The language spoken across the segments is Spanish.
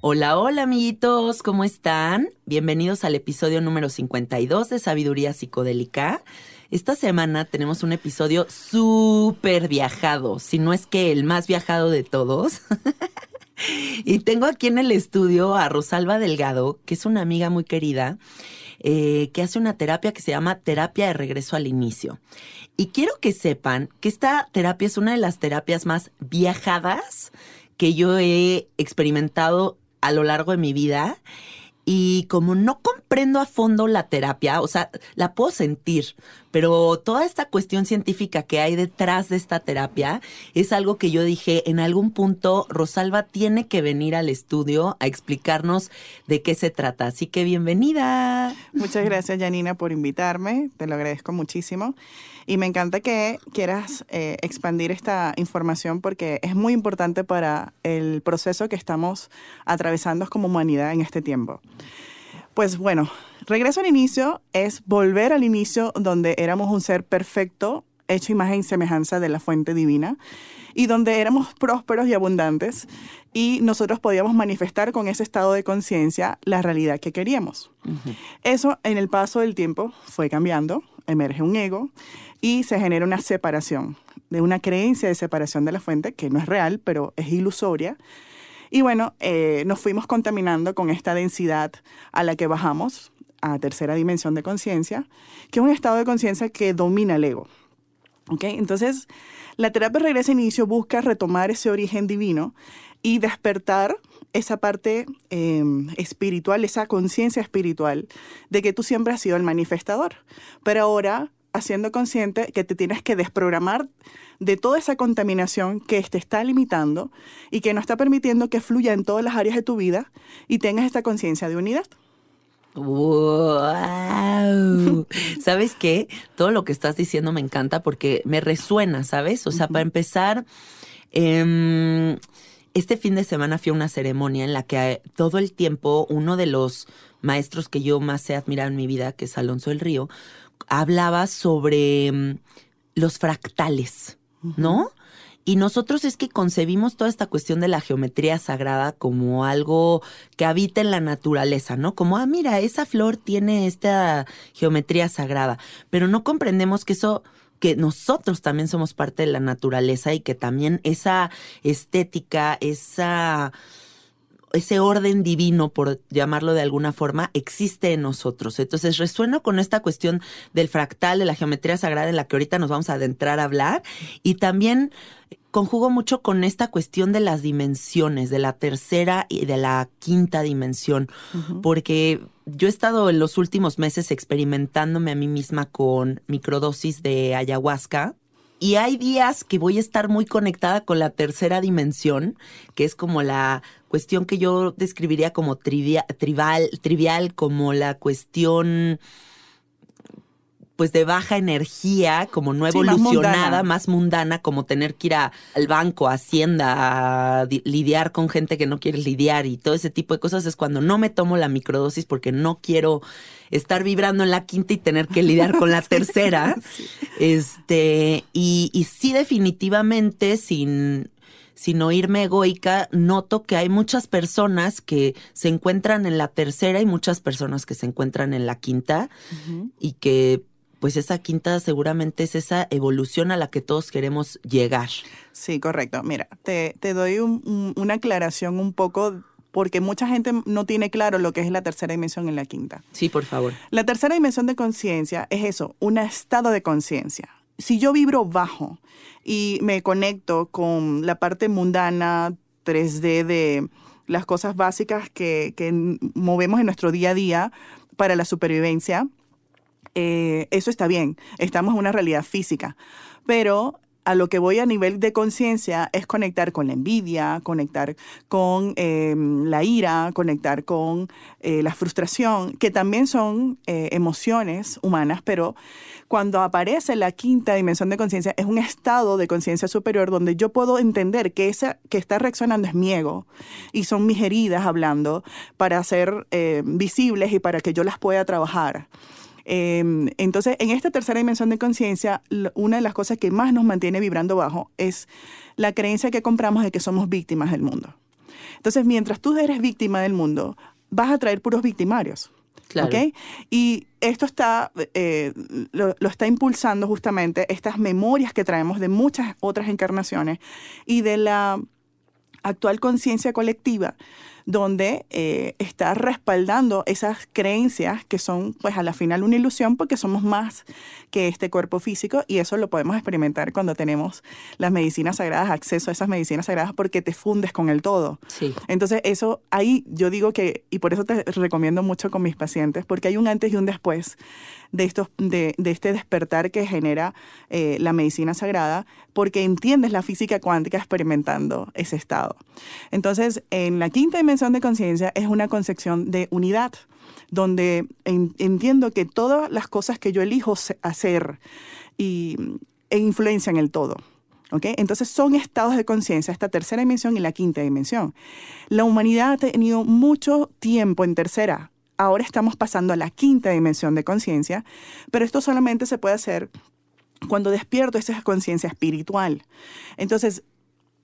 Hola, hola amiguitos, ¿cómo están? Bienvenidos al episodio número 52 de Sabiduría Psicodélica. Esta semana tenemos un episodio súper viajado, si no es que el más viajado de todos. y tengo aquí en el estudio a Rosalba Delgado, que es una amiga muy querida, eh, que hace una terapia que se llama terapia de regreso al inicio. Y quiero que sepan que esta terapia es una de las terapias más viajadas que yo he experimentado a lo largo de mi vida. Y como no comprendo a fondo la terapia, o sea, la puedo sentir, pero toda esta cuestión científica que hay detrás de esta terapia es algo que yo dije, en algún punto Rosalba tiene que venir al estudio a explicarnos de qué se trata. Así que bienvenida. Muchas gracias, Janina, por invitarme. Te lo agradezco muchísimo. Y me encanta que quieras eh, expandir esta información porque es muy importante para el proceso que estamos atravesando como humanidad en este tiempo. Pues bueno, regreso al inicio es volver al inicio donde éramos un ser perfecto, hecho imagen y semejanza de la fuente divina, y donde éramos prósperos y abundantes, y nosotros podíamos manifestar con ese estado de conciencia la realidad que queríamos. Eso en el paso del tiempo fue cambiando, emerge un ego, y se genera una separación, de una creencia de separación de la fuente, que no es real, pero es ilusoria. Y bueno, eh, nos fuimos contaminando con esta densidad a la que bajamos a tercera dimensión de conciencia, que es un estado de conciencia que domina el ego. ¿Okay? Entonces, la terapia Regresa Inicio busca retomar ese origen divino y despertar esa parte em, espiritual, esa conciencia espiritual de que tú siempre has sido el manifestador. Pero ahora haciendo consciente que te tienes que desprogramar de toda esa contaminación que te está limitando y que no está permitiendo que fluya en todas las áreas de tu vida y tengas esta conciencia de unidad. ¡Wow! ¿Sabes qué? Todo lo que estás diciendo me encanta porque me resuena, ¿sabes? O sea, para empezar, em, este fin de semana fui a una ceremonia en la que todo el tiempo uno de los maestros que yo más he admirado en mi vida, que es Alonso del Río, hablaba sobre em, los fractales, ¿no? Y nosotros es que concebimos toda esta cuestión de la geometría sagrada como algo que habita en la naturaleza, ¿no? Como, ah, mira, esa flor tiene esta geometría sagrada, pero no comprendemos que eso que nosotros también somos parte de la naturaleza y que también esa estética, esa ese orden divino, por llamarlo de alguna forma, existe en nosotros. Entonces resueno con esta cuestión del fractal, de la geometría sagrada en la que ahorita nos vamos a adentrar a hablar. Y también conjugo mucho con esta cuestión de las dimensiones, de la tercera y de la quinta dimensión, porque yo he estado en los últimos meses experimentándome a mí misma con microdosis de ayahuasca y hay días que voy a estar muy conectada con la tercera dimensión, que es como la cuestión que yo describiría como trivial, trivial como la cuestión pues de baja energía, como no evolucionada, más, mundana. como tener que ir al banco, a Hacienda, a lidiar con gente que no quiere lidiar y todo ese tipo de cosas, es cuando no me tomo la microdosis porque no quiero estar vibrando en la quinta y tener que lidiar con la tercera. Este, y, y sí, definitivamente, sin sin oírme egoica, noto que hay muchas personas que se encuentran en la tercera y muchas personas que se encuentran en la quinta y que pues esa quinta seguramente es esa evolución a la que todos queremos llegar. Sí, correcto. Mira, te, doy una aclaración un poco porque mucha gente no tiene claro lo que es la tercera dimensión en la quinta. Sí, por favor. La tercera dimensión de conciencia es eso, un estado de conciencia. Si yo vibro bajo y me conecto con la parte mundana 3D de las cosas básicas que, que movemos en nuestro día a día para la supervivencia, eh, eso está bien, estamos en una realidad física, pero a lo que voy a nivel de conciencia es conectar con la envidia, conectar con em, la ira, conectar con eh, la frustración, que también son eh, emociones humanas, pero cuando aparece la quinta dimensión de conciencia es un estado de conciencia superior donde yo puedo entender que esa que está reaccionando es mi ego y son mis heridas hablando para ser visibles y para que yo las pueda trabajar. Em, entonces, en esta tercera dimensión de conciencia, una de las cosas que más nos mantiene vibrando bajo es la creencia que compramos de que somos víctimas del mundo. Entonces, mientras tú eres víctima del mundo, vas a traer puros victimarios. Claro. Y esto está, eh, lo, lo, está impulsando justamente estas memorias que traemos de muchas otras encarnaciones y de la actual conciencia colectiva donde eh, está respaldando esas creencias que son, pues a la final, una ilusión porque somos más que este cuerpo físico y eso lo podemos experimentar cuando tenemos las medicinas sagradas, acceso a esas medicinas sagradas porque te fundes con el todo. Sí. Entonces, eso ahí yo digo que, y por eso te recomiendo mucho con mis pacientes, porque hay un antes y un después de, estos, de, este despertar que genera eh, la medicina sagrada, porque entiendes la física cuántica experimentando ese estado. Entonces, en la quinta dimensión de conciencia es una concepción de unidad, donde entiendo que todas las cosas que yo elijo hacer y, e influencian el todo. ¿Okay? Entonces son estados de conciencia, esta tercera dimensión y la quinta dimensión. La humanidad ha tenido mucho tiempo en tercera. Ahora estamos pasando a la quinta dimensión de conciencia, pero esto solamente se puede hacer cuando despierto esa conciencia espiritual. Entonces,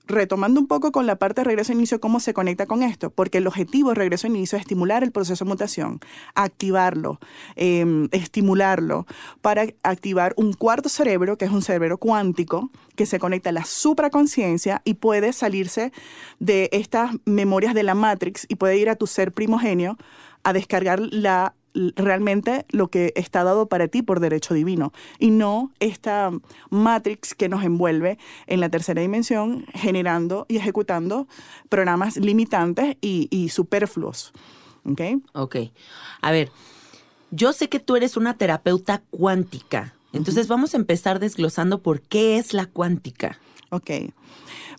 retomando un poco con la parte de regreso inicio, ¿cómo se conecta con esto? Porque el objetivo de regreso inicio es estimular el proceso de mutación, activarlo, em, estimularlo para activar un cuarto cerebro, que es un cerebro cuántico, que se conecta a la supraconciencia y puede salirse de estas memorias de la Matrix y puede ir a tu ser primogenio a descargar la realmente lo que está dado para ti por derecho divino y no esta matrix que nos envuelve en la tercera dimensión generando y ejecutando programas limitantes y, superfluos. ¿Ok? Ok. A ver, yo sé que tú eres una terapeuta cuántica. Entonces vamos a empezar desglosando por qué es la cuántica. Ok.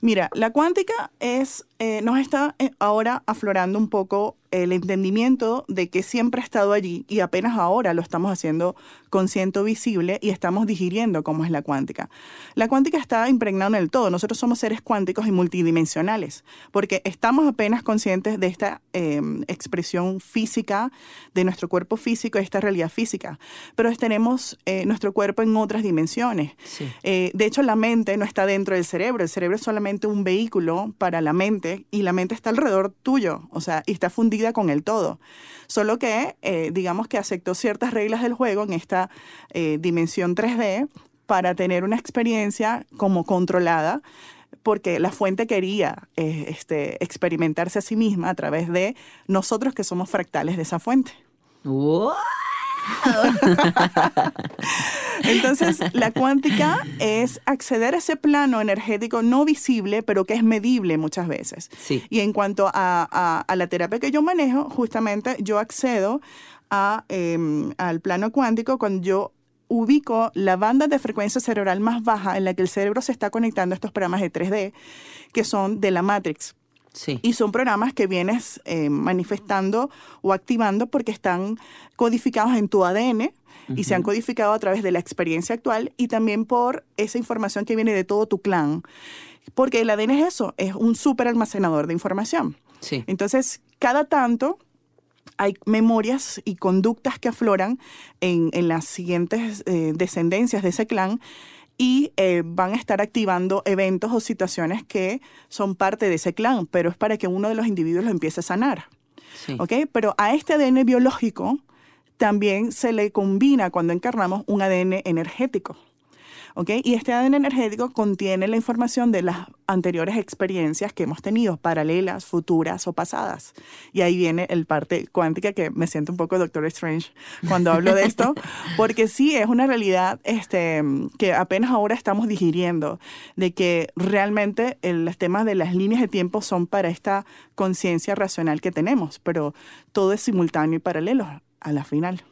Mira, la cuántica es, eh, nos está eh, ahora aflorando un poco el entendimiento de que siempre ha estado allí y apenas ahora lo estamos haciendo consciente visible y estamos digiriendo cómo es la cuántica. La cuántica está impregnada en el todo. Nosotros somos seres cuánticos y multidimensionales porque estamos apenas conscientes de esta eh, expresión física de nuestro cuerpo físico, esta realidad física, pero tenemos eh, nuestro cuerpo en otras dimensiones. Eh, de hecho, la mente no está dentro del cerebro, el cerebro es solamente un vehículo para la mente y la mente está alrededor tuyo, o sea, y está fundida con el todo. Solo que, digamos que aceptó ciertas reglas del juego en esta dimensión 3D para tener una experiencia como controlada, porque la fuente quería eh, este, experimentarse a sí misma a través de nosotros que somos fractales de esa fuente. Entonces, la cuántica es acceder a ese plano energético no visible, pero que es medible muchas veces. Sí. Y en cuanto a, la terapia que yo manejo, justamente yo accedo a, em, al plano cuántico cuando yo ubico la banda de frecuencia cerebral más baja en la que el cerebro se está conectando a estos programas de 3D, que son de la Matrix. Sí. Y son programas que vienes eh, manifestando o activando porque están codificados en tu ADN y se han codificado a través de la experiencia actual y también por esa información que viene de todo tu clan. Porque el ADN es eso, es un súper almacenador de información. Sí. Entonces, cada tanto hay memorias y conductas que afloran en, las siguientes eh, descendencias de ese clan y eh, van a estar activando eventos o situaciones que son parte de ese clan, pero es para que uno de los individuos lo empiece a sanar. Pero a este ADN biológico también se le combina cuando encarnamos un ADN energético. Y este ADN energético contiene la información de las anteriores experiencias que hemos tenido, paralelas, futuras o pasadas. Y ahí viene el parte cuántica que me siento un poco Doctor Strange cuando hablo de esto, porque sí es una realidad este, que apenas ahora estamos digiriendo, de que realmente los temas de las líneas de tiempo son para esta conciencia racional que tenemos, pero todo es simultáneo y paralelo a la final.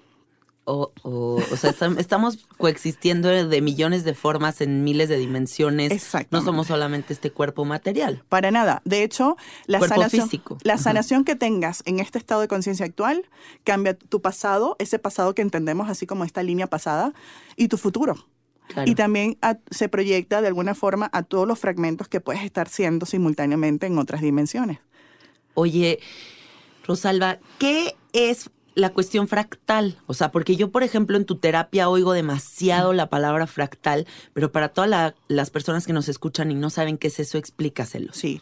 O, o, o sea, estamos coexistiendo de millones de formas en miles de dimensiones. No somos solamente este cuerpo material. Para nada. De hecho, la sanación, la sanación que tengas en este estado de conciencia actual cambia tu pasado, ese pasado que entendemos así como esta línea pasada, y tu futuro. Y también se proyecta de alguna forma a todos los fragmentos que puedes estar siendo simultáneamente en otras dimensiones. Oye, Rosalba, ¿qué es la cuestión fractal. O sea, porque yo, por ejemplo, en tu terapia oigo demasiado la palabra fractal, pero para todas las personas que nos escuchan y no saben qué es eso, explícaselo. Sí.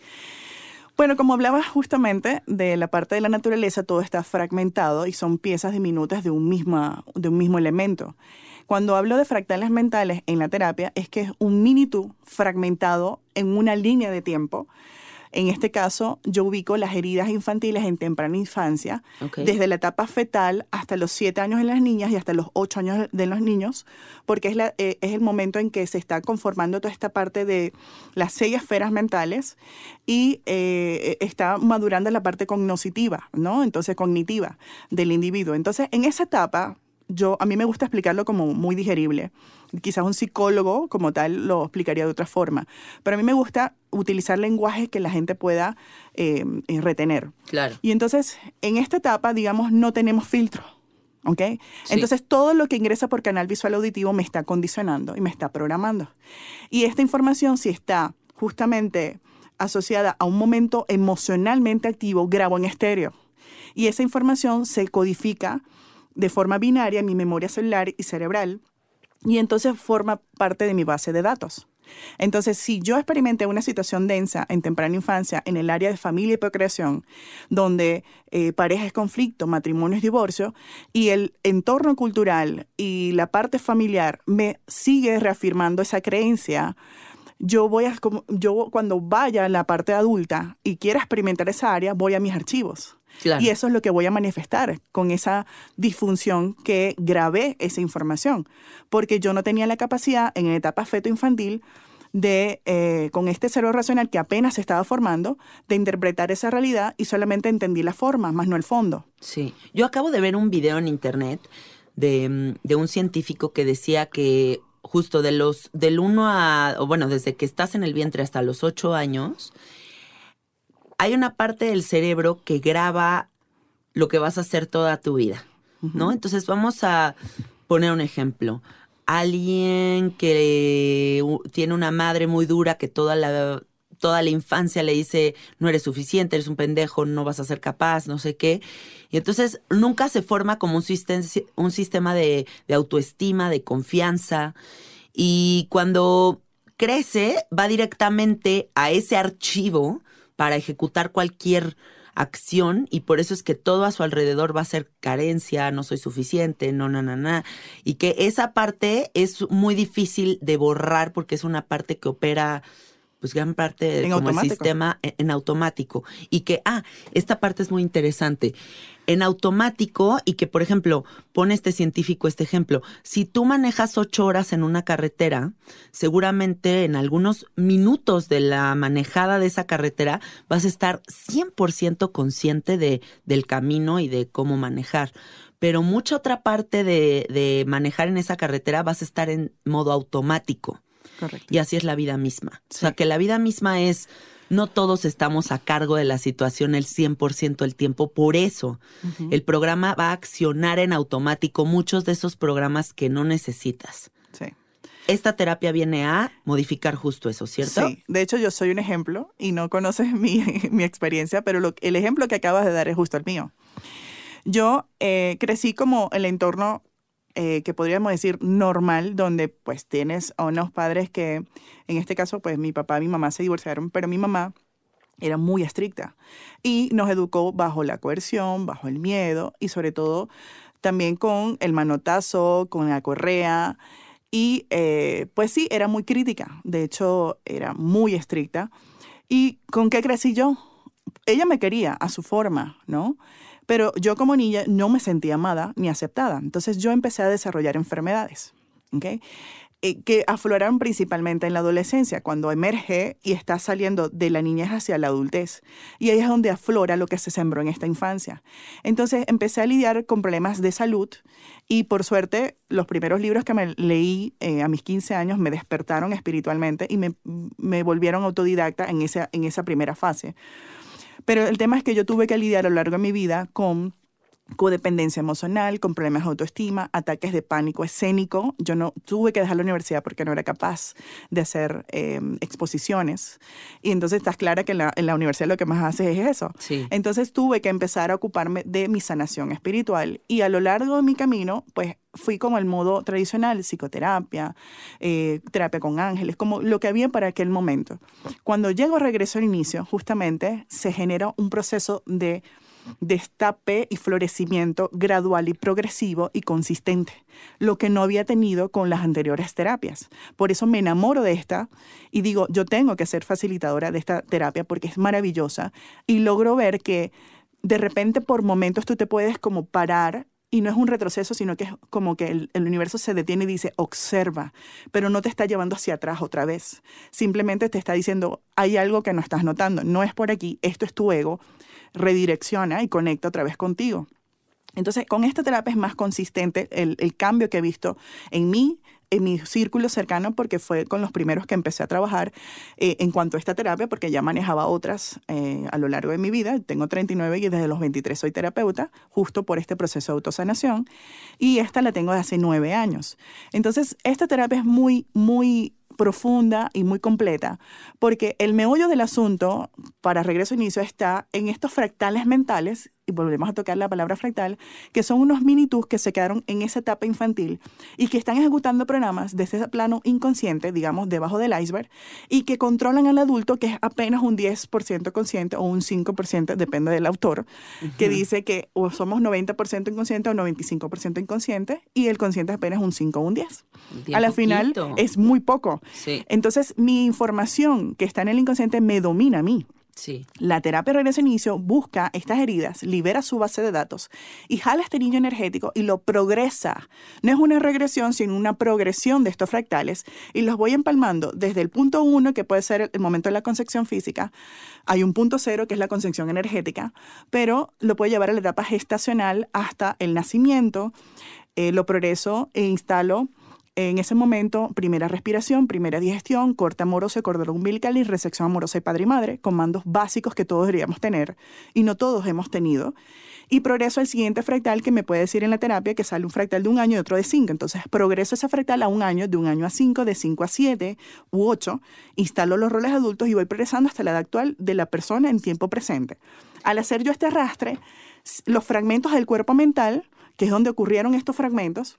Bueno, como hablaba justamente de la parte de la naturaleza, todo está fragmentado y son piezas diminutas de un, misma, de un mismo elemento. Cuando hablo de fractales mentales en la terapia, es que es un mini tú fragmentado en una línea de tiempo en este caso, yo ubico las heridas infantiles en temprana infancia, desde la etapa fetal hasta los 7 años en las niñas y hasta los 8 años de los niños, porque es, la, eh, es el momento en que se está conformando toda esta parte de las seis esferas mentales y eh, está madurando la parte cognitiva, ¿no? Entonces, cognitiva del individuo. Entonces, en esa etapa, yo, a mí me gusta explicarlo como muy digerible. Quizás un psicólogo como tal lo explicaría de otra forma. Pero a mí me gusta utilizar lenguaje que la gente pueda eh, retener. Claro. Y entonces, en esta etapa, digamos, no tenemos filtro. ¿Ok? Entonces, todo lo que ingresa por canal visual auditivo me está condicionando y me está programando. Y esta información, si está justamente asociada a un momento emocionalmente activo, grabo en estéreo. Y esa información se codifica de forma binaria en mi memoria celular y cerebral y entonces forma parte de mi base de datos. Entonces, si yo experimenté una situación densa en temprana infancia en el área de familia y procreación, donde eh, pareja es conflicto, matrimonio es divorcio, y el entorno cultural y la parte familiar me sigue reafirmando esa creencia, yo voy a, yo cuando vaya a la parte adulta y quiera experimentar esa área, voy a mis archivos. Y eso es lo que voy a manifestar con esa disfunción que grabé esa información, porque yo no tenía la capacidad en etapa feto infantil de, eh, con este cerebro racional que apenas se estaba formando, de interpretar esa realidad y solamente entendí la forma, más no el fondo. Sí, yo acabo de ver un video en internet de, mm, de un científico que decía que justo de los, del 1 a, o bueno, desde que estás en el vientre hasta los 8 años, hay una parte del cerebro que graba lo que vas a hacer toda tu vida, ¿no? Entonces vamos a poner un ejemplo. Alguien que tiene una madre muy dura que toda la toda la infancia le dice, no eres suficiente, eres un pendejo, no vas a ser capaz, no sé qué. Y entonces nunca se forma como un, sistema, un sistema de, de autoestima, de confianza. Y cuando crece, va directamente a ese archivo para ejecutar cualquier acción y por eso es que todo a su alrededor va a ser carencia, no soy suficiente, no, no, no, no. Y que esa parte es muy difícil de borrar porque es una parte que opera pues gran parte En como el automático. sistema en, en automático. Y que, ah, esta parte es muy interesante. En automático, y que, por ejemplo, pone este científico este ejemplo, si tú manejas ocho horas en una carretera, seguramente en algunos minutos de la manejada de esa carretera vas a estar 100% consciente de, del camino y de cómo manejar. Pero mucha otra parte de, de manejar en esa carretera vas a estar en modo automático. Correcto. Y así es la vida misma. O sea, que la vida misma es, no todos estamos a cargo de la situación el 100% del tiempo. Por eso, el programa va a accionar en automático muchos de esos programas que no necesitas. Sí. Esta terapia viene a modificar justo eso, ¿cierto? Sí, de hecho yo soy un ejemplo y no conoces mi, mi experiencia, pero lo- el ejemplo que acabas de dar es justo el mío. Yo eh, crecí como el entorno eh, que podríamos decir normal, donde pues tienes unos padres que, en este caso pues mi papá y mi mamá se divorciaron, pero mi mamá era muy estricta y nos educó bajo la coerción, bajo el miedo y sobre todo también con el manotazo, con la correa. Y eh, pues sí, era muy crítica, de hecho era muy estricta. ¿Y con qué crecí yo? Ella me quería a su forma, ¿no? Pero yo como niña no me sentía amada ni aceptada. Entonces yo empecé a desarrollar enfermedades. Eh, que afloraron principalmente en la adolescencia, cuando emerge y está saliendo de la niñez hacia la adultez. Y ahí es donde aflora lo que se sembró en esta infancia. Entonces empecé a lidiar con problemas de salud y por suerte los primeros libros que me leí eh, a mis 15 años me despertaron espiritualmente y me, me volvieron autodidacta en esa, en esa primera fase. Pero el tema es que yo tuve que lidiar a lo largo de mi vida con codependencia emocional, con problemas de autoestima, ataques de pánico escénico. Yo no tuve que dejar la universidad porque no era capaz de hacer eh, exposiciones. Y entonces estás clara que en la, en la universidad lo que más haces es eso. Sí. Entonces tuve que empezar a ocuparme de mi sanación espiritual y a lo largo de mi camino, pues fui como el modo tradicional, psicoterapia, eh, terapia con ángeles, como lo que había para aquel momento. Cuando llego, regreso al inicio, justamente se genera un proceso de destape y florecimiento gradual y progresivo y consistente, lo que no había tenido con las anteriores terapias. Por eso me enamoro de esta y digo, yo tengo que ser facilitadora de esta terapia porque es maravillosa y logro ver que de repente por momentos tú te puedes como parar y no es un retroceso, sino que es como que el, universo se detiene y dice, observa, pero no te está llevando hacia atrás otra vez. Simplemente te está diciendo, hay algo que no estás notando, no es por aquí, esto es tu ego, redirecciona y conecta otra vez contigo. Entonces, con esta terapia es más consistente el, el cambio que he visto en mí, en mi círculo cercano, porque fue con los primeros que empecé a trabajar eh, en cuanto a esta terapia, porque ya manejaba otras eh, a lo largo de mi vida. Tengo 39 y desde los 23 soy terapeuta, justo por este proceso de autosanación. Y esta la tengo de hace nueve años. Entonces, esta terapia es muy, muy profunda y muy completa, porque el meollo del asunto, para regreso a inicio, está en estos fractales mentales, y volvemos a tocar la palabra fractal, que son unos mini tus que se quedaron en esa etapa infantil y que están ejecutando programas desde ese plano inconsciente, digamos, debajo del iceberg, y que controlan al adulto, que es apenas un 10% consciente o un 5%, depende del autor, uh -huh. que dice que o somos 90% inconsciente o 95% inconsciente, y el consciente apenas un 5 o un 10. Bien a la poquito. final es muy poco. Sí. Entonces, mi información que está en el inconsciente me domina a mí. Sí. La terapia regreso inicio busca estas heridas, libera su base de datos y jala este niño energético y lo progresa. No es una regresión, sino una progresión de estos fractales y los voy empalmando desde el punto uno, que puede ser el momento de la concepción física, hay un punto cero, que es la concepción energética, pero lo puede llevar a la etapa gestacional hasta el nacimiento, eh, lo progreso e instalo En ese momento, primera respiración, primera digestión, corte amoroso, cordón umbilical y resección amorosa de padre y madre, comandos básicos que todos deberíamos tener y no todos hemos tenido. Y progreso al siguiente fractal que me puede decir en la terapia que sale un fractal de un año y otro de cinco. Entonces, progreso ese fractal a un año, de un año a cinco, de cinco a siete u ocho. Instalo los roles adultos y voy progresando hasta la edad actual de la persona en tiempo presente. Al hacer yo este arrastre, los fragmentos del cuerpo mental, que es donde ocurrieron estos fragmentos,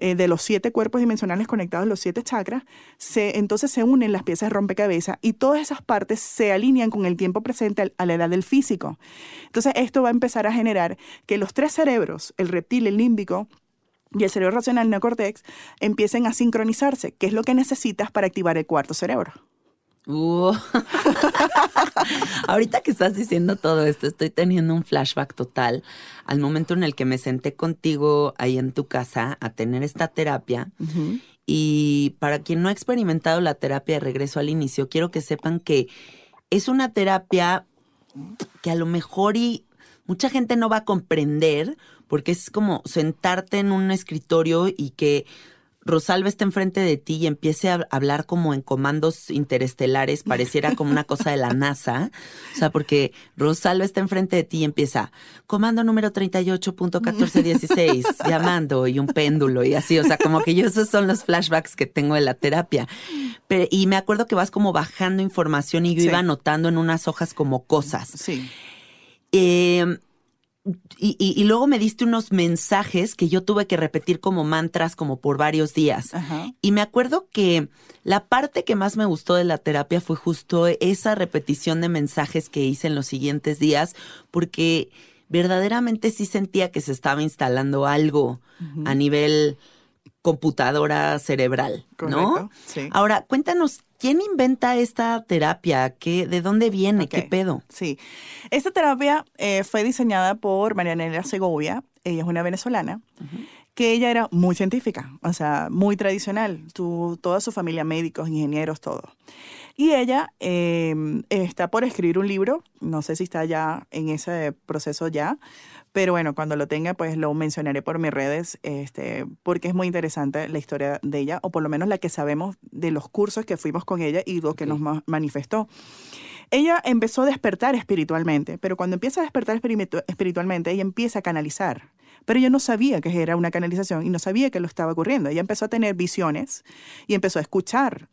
eh, de los siete cuerpos dimensionales conectados, los siete chakras, se, entonces se unen las piezas de rompecabezas y todas esas partes se alinean con el tiempo presente a la edad del físico. Entonces esto va a empezar a generar que los tres cerebros, el reptil, el límbico, y el cerebro racional neocortex empiecen a sincronizarse, que es lo que necesitas para activar el cuarto cerebro. Uh. Ahorita que estás diciendo todo esto, estoy teniendo un flashback total al momento en el que me senté contigo ahí en tu casa a tener esta terapia. Y para quien no ha experimentado la terapia de regreso al inicio, quiero que sepan que es una terapia que a lo mejor y mucha gente no va a comprender porque es como sentarte en un escritorio y que Rosalba está enfrente de ti y empiece a hablar como en comandos interestelares, pareciera como una cosa de la NASA. O sea, porque Rosalba está enfrente de ti y empieza, comando número 38.1416, llamando y un péndulo y así. O sea, como que yo esos son los flashbacks que tengo de la terapia. y me acuerdo que vas como bajando información y yo iba anotando en unas hojas como cosas. Sí. Eh, y, luego me diste unos mensajes que yo tuve que repetir como mantras como por varios días. Y me acuerdo que la parte que más me gustó de la terapia fue justo esa repetición de mensajes que hice en los siguientes días, porque verdaderamente sí sentía que se estaba instalando algo a nivel computadora cerebral, ¿no? Sí. Ahora, cuéntanos ¿Quién inventa esta terapia? ¿Qué, ¿De dónde viene? ¿Qué pedo? Sí. Esta terapia eh, fue diseñada por Marianela Segovia. Ella es una venezolana. que ella era muy científica, o sea, muy tradicional, toda su familia médicos, ingenieros, todo. Y ella em, está por escribir un libro, no sé si está ya en ese proceso ya, pero bueno, cuando lo tenga, pues lo mencionaré por mis redes, este, porque es muy interesante la historia de ella, o por lo menos la que sabemos de los cursos que fuimos con ella y lo que nos manifestó. Ella empezó a despertar espiritualmente, pero cuando empieza a despertar espiritualmente, ella empieza a canalizar. Pero ella no sabía que era una canalización y no sabía que lo estaba ocurriendo. Ella empezó a tener visiones y empezó a escuchar.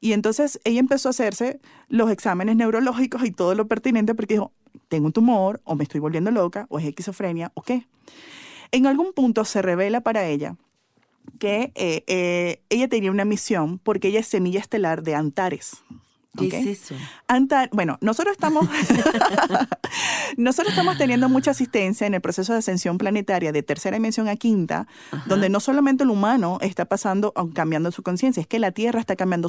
Y entonces ella empezó a hacerse los exámenes neurológicos y todo lo pertinente porque dijo, tengo un tumor o me estoy volviendo loca o es esquizofrenia o qué. En algún punto se revela para ella que eh, eh, ella tenía una misión porque ella es semilla estelar de Antares. ¿Qué es eso? bueno, nosotros estamos, nosotros estamos teniendo mucha asistencia en el proceso de ascensión planetaria de tercera dimensión a quinta, donde no solamente el humano está pasando, cambiando su conciencia, es que la Tierra está cambiando.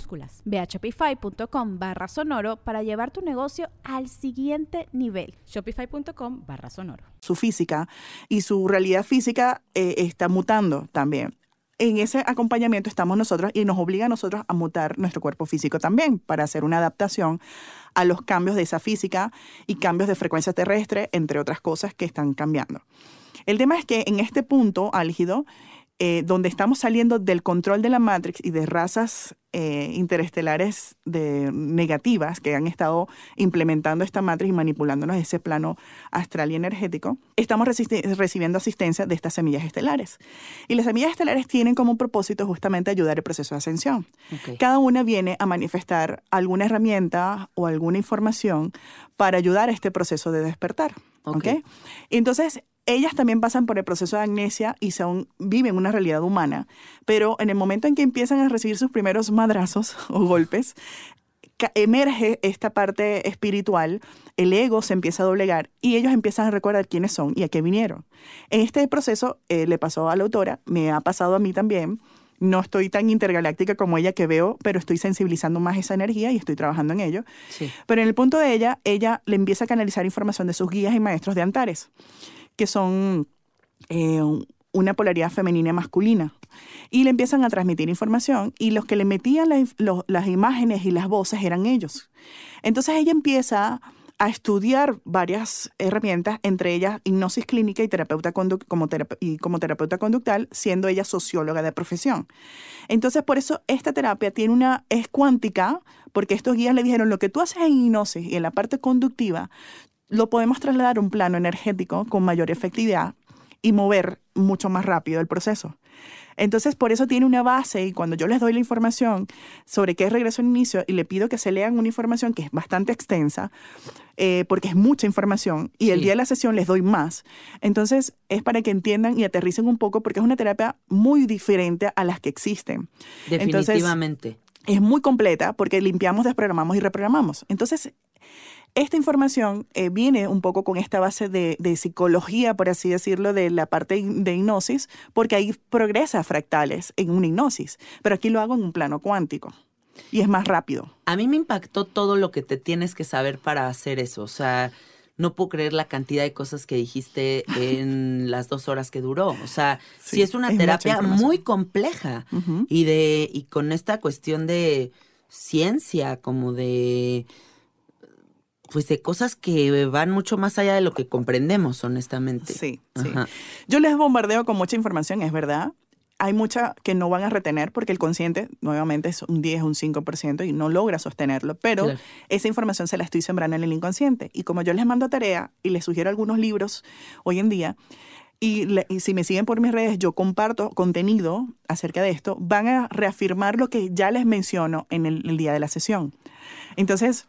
Ve a shopify.com barra sonoro para llevar tu negocio al siguiente nivel. Shopify.com barra sonoro. Su física y su realidad física eh, está mutando también. En ese acompañamiento estamos nosotros y nos obliga a nosotros a mutar nuestro cuerpo físico también para hacer una adaptación a los cambios de esa física y cambios de frecuencia terrestre, entre otras cosas que están cambiando. El tema es que en este punto álgido, eh, donde estamos saliendo del control de la Matrix y de razas eh, interestelares de, negativas que han estado implementando esta Matrix y manipulándonos ese plano astral y energético, estamos recibiendo asistencia de estas semillas estelares. Y las semillas estelares tienen como propósito justamente ayudar el proceso de ascensión. Cada una viene a manifestar alguna herramienta o alguna información para ayudar a este proceso de despertar. Okay. Entonces, ellas también pasan por el proceso de amnesia y son, viven una realidad humana, pero en el momento en que empiezan a recibir sus primeros madrazos o golpes, emerge esta parte espiritual, el ego se empieza a doblegar y ellos empiezan a recordar quiénes son y a qué vinieron. En este proceso eh, le pasó a la autora, me ha pasado a mí también. No estoy tan intergaláctica como ella que veo, pero estoy sensibilizando más esa energía y estoy trabajando en ello. Pero en el punto de ella, ella le empieza a canalizar información de sus guías y maestros de Antares que son eh, una polaridad femenina y masculina. Y le empiezan a transmitir información y los que le metían las imágenes y las voces eran ellos. Entonces ella empieza a estudiar varias herramientas, entre ellas hipnosis clínica y, terapeuta como, como terapeuta conductal, siendo ella socióloga de profesión. Entonces, por eso esta terapia tiene una, es cuántica, porque estos guías le dijeron, lo que tú haces en hipnosis y en la parte conductiva, lo podemos trasladar a un plano energético con mayor efectividad y mover mucho más rápido el proceso. Entonces, por eso tiene una base y cuando yo les doy la información sobre qué es regreso al inicio y le pido que se lean una información que es bastante extensa, eh, porque es mucha información, y el día de la sesión les doy más, entonces es para que entiendan y aterricen un poco, porque es una terapia muy diferente a las que existen. Definitivamente. es muy completa porque limpiamos, desprogramamos y reprogramamos. Entonces, esta información eh, viene un poco con esta base de, psicología, por así decirlo, de la parte de hipnosis, porque ahí progresa fractales en una hipnosis, pero aquí lo hago en un plano cuántico y es más rápido. A mí me impactó todo lo que te tienes que saber para hacer eso, o sea, no puedo creer la cantidad de cosas que dijiste en las dos horas que duró. O sea, sí, es una terapia muy compleja y de y con esta cuestión de ciencia, como de pues de cosas que van mucho más allá de lo que comprendemos, honestamente. Sí, sí. Yo les bombardeo con mucha información, es verdad. Hay mucha que no van a retener porque el consciente, nuevamente, es un 10, un 5% y no logra sostenerlo. Pero esa información se la estoy sembrando en el inconsciente. Y como yo les mando tarea y les sugiero algunos libros hoy en día, y, si me siguen por mis redes, yo comparto contenido acerca de esto, van a reafirmar lo que ya les menciono en el día de la sesión. Entonces,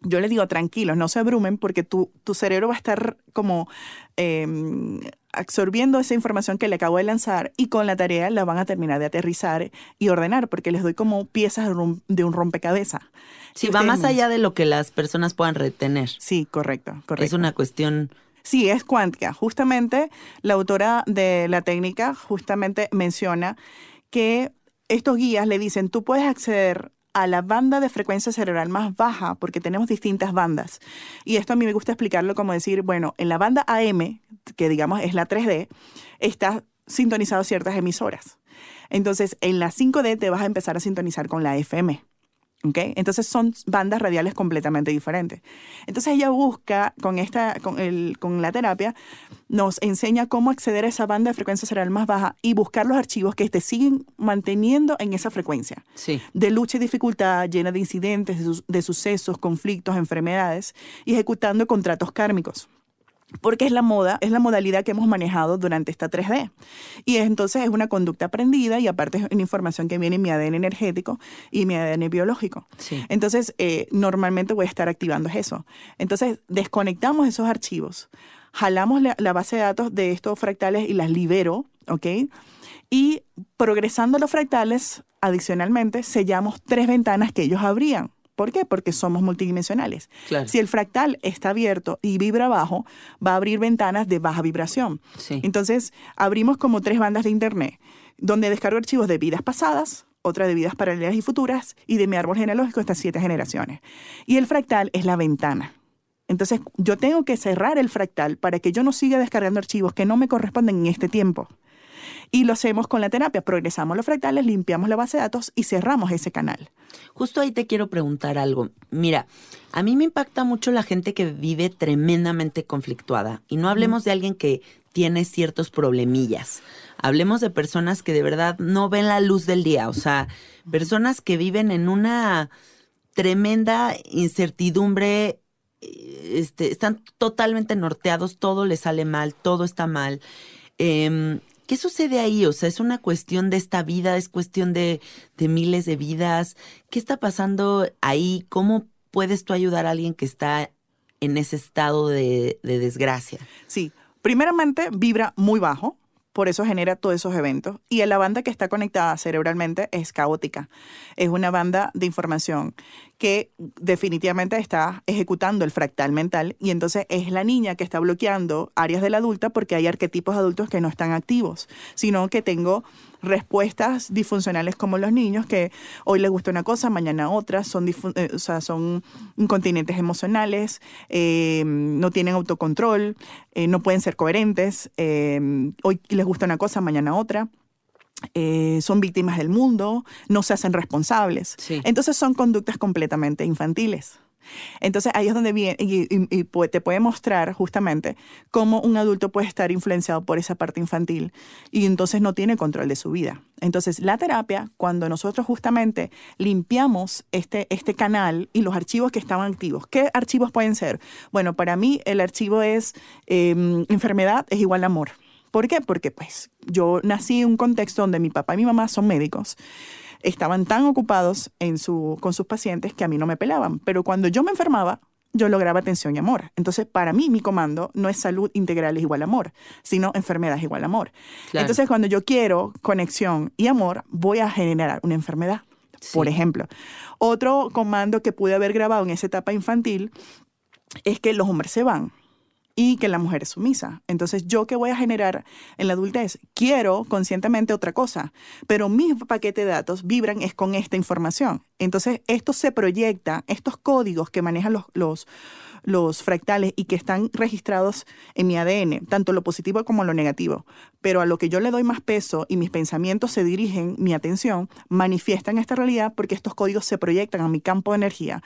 yo les digo, tranquilos, no se abrumen porque tu, tu cerebro va a estar como em, absorbiendo esa información que le acabo de lanzar y con la tarea la van a terminar de aterrizar y ordenar porque les doy como piezas de un rompecabezas. Sí, va más allá de lo que las personas puedan retener. Sí, correcto, correcto. Es una cuestión... Sí, es cuántica. Justamente la autora de la técnica justamente menciona que estos guías le dicen, tú puedes acceder a la banda de frecuencia cerebral más baja, porque tenemos distintas bandas. Y esto a mí me gusta explicarlo como decir, bueno, en la banda AM, que digamos es la 3D, está sintonizado ciertas emisoras. Entonces, en la 5D te vas a empezar a sintonizar con la FM. ¿Okay? Entonces son bandas radiales completamente diferentes. Entonces ella busca con, esta, con, el, con la terapia, nos enseña cómo acceder a esa banda de frecuencia cerebral más baja y buscar los archivos que te siguen manteniendo en esa frecuencia. Sí. De lucha y dificultad, llena de incidentes, de, de sucesos, conflictos, enfermedades y ejecutando contratos kármicos porque es la moda, es la modalidad que hemos manejado durante esta 3D. Y entonces es una conducta aprendida y aparte es una información que viene en mi ADN energético y mi ADN biológico. Entonces, eh, normalmente voy a estar activando eso. Entonces, desconectamos esos archivos, jalamos la, la base de datos de estos fractales y las libero, ¿ok? Y progresando los fractales, adicionalmente, sellamos tres ventanas que ellos abrían. ¿Por qué? Porque somos multidimensionales. Si el fractal está abierto y vibra bajo, va a abrir ventanas de baja vibración. Entonces, abrimos como tres bandas de Internet, donde descargo archivos de vidas pasadas, otra de vidas paralelas y futuras, y de mi árbol genealógico estas siete generaciones. Y el fractal es la ventana. Entonces, yo tengo que cerrar el fractal para que yo no siga descargando archivos que no me corresponden en este tiempo. Y lo hacemos con la terapia. Progresamos los fractales, limpiamos la base de datos y cerramos ese canal. Justo ahí te quiero preguntar algo. Mira, a mí me impacta mucho la gente que vive tremendamente conflictuada. Y no hablemos de alguien que tiene ciertos problemillas. Hablemos de personas que de verdad no ven la luz del día. O sea, personas que viven en una tremenda incertidumbre eh, este, están totalmente norteados, todo les sale mal, todo está mal. Em, ¿Qué sucede ahí? O sea, es una cuestión de esta vida, es cuestión de, miles de vidas. ¿Qué está pasando ahí? ¿Cómo puedes tú ayudar a alguien que está en ese estado de, de desgracia? Sí, primeramente vibra muy bajo, por eso genera todos esos eventos. Y la banda que está conectada cerebralmente es caótica. Es una banda de información que definitivamente está ejecutando el fractal mental y entonces es la niña que está bloqueando áreas de la adulta porque hay arquetipos adultos que no están activos, sino que tengo respuestas disfuncionales como los niños que hoy les gusta una cosa, mañana otra, son, eh, o sea, son incontinentes emocionales, eh, no tienen autocontrol, eh, no pueden ser coherentes, hoy les gusta una cosa, mañana otra. Eh, son víctimas del mundo, no se hacen responsables. Entonces son conductas completamente infantiles. Entonces ahí es donde viene y, te puede mostrar justamente cómo un adulto puede estar influenciado por esa parte infantil y entonces no tiene control de su vida. Entonces la terapia, cuando nosotros justamente limpiamos este, este canal y los archivos que estaban activos, ¿qué archivos pueden ser? Bueno, para mí el archivo es em, enfermedad es igual a amor. ¿Por qué? Porque pues yo nací en un contexto donde mi papá y mi mamá son médicos. Estaban tan ocupados en su, con sus pacientes que a mí no me pelaban. Pero cuando yo me enfermaba, yo lograba atención y amor. Entonces, para mí, mi comando no es salud integral es igual amor, sino enfermedad es igual amor. Entonces, cuando yo quiero conexión y amor, voy a generar una enfermedad. Por ejemplo, otro comando que pude haber grabado en esa etapa infantil es que los hombres se van y que la mujer es sumisa. Entonces, ¿yo qué voy a generar en la adultez? Quiero conscientemente otra cosa, pero mis paquetes de datos vibran es con esta información. Entonces, esto se proyecta, estos códigos que manejan los, los, los fractales y que están registrados en mi ADN, tanto lo positivo como lo negativo, pero a lo que yo le doy más peso y mis pensamientos se dirigen, mi atención, manifiestan esta realidad porque estos códigos se proyectan a mi campo de energía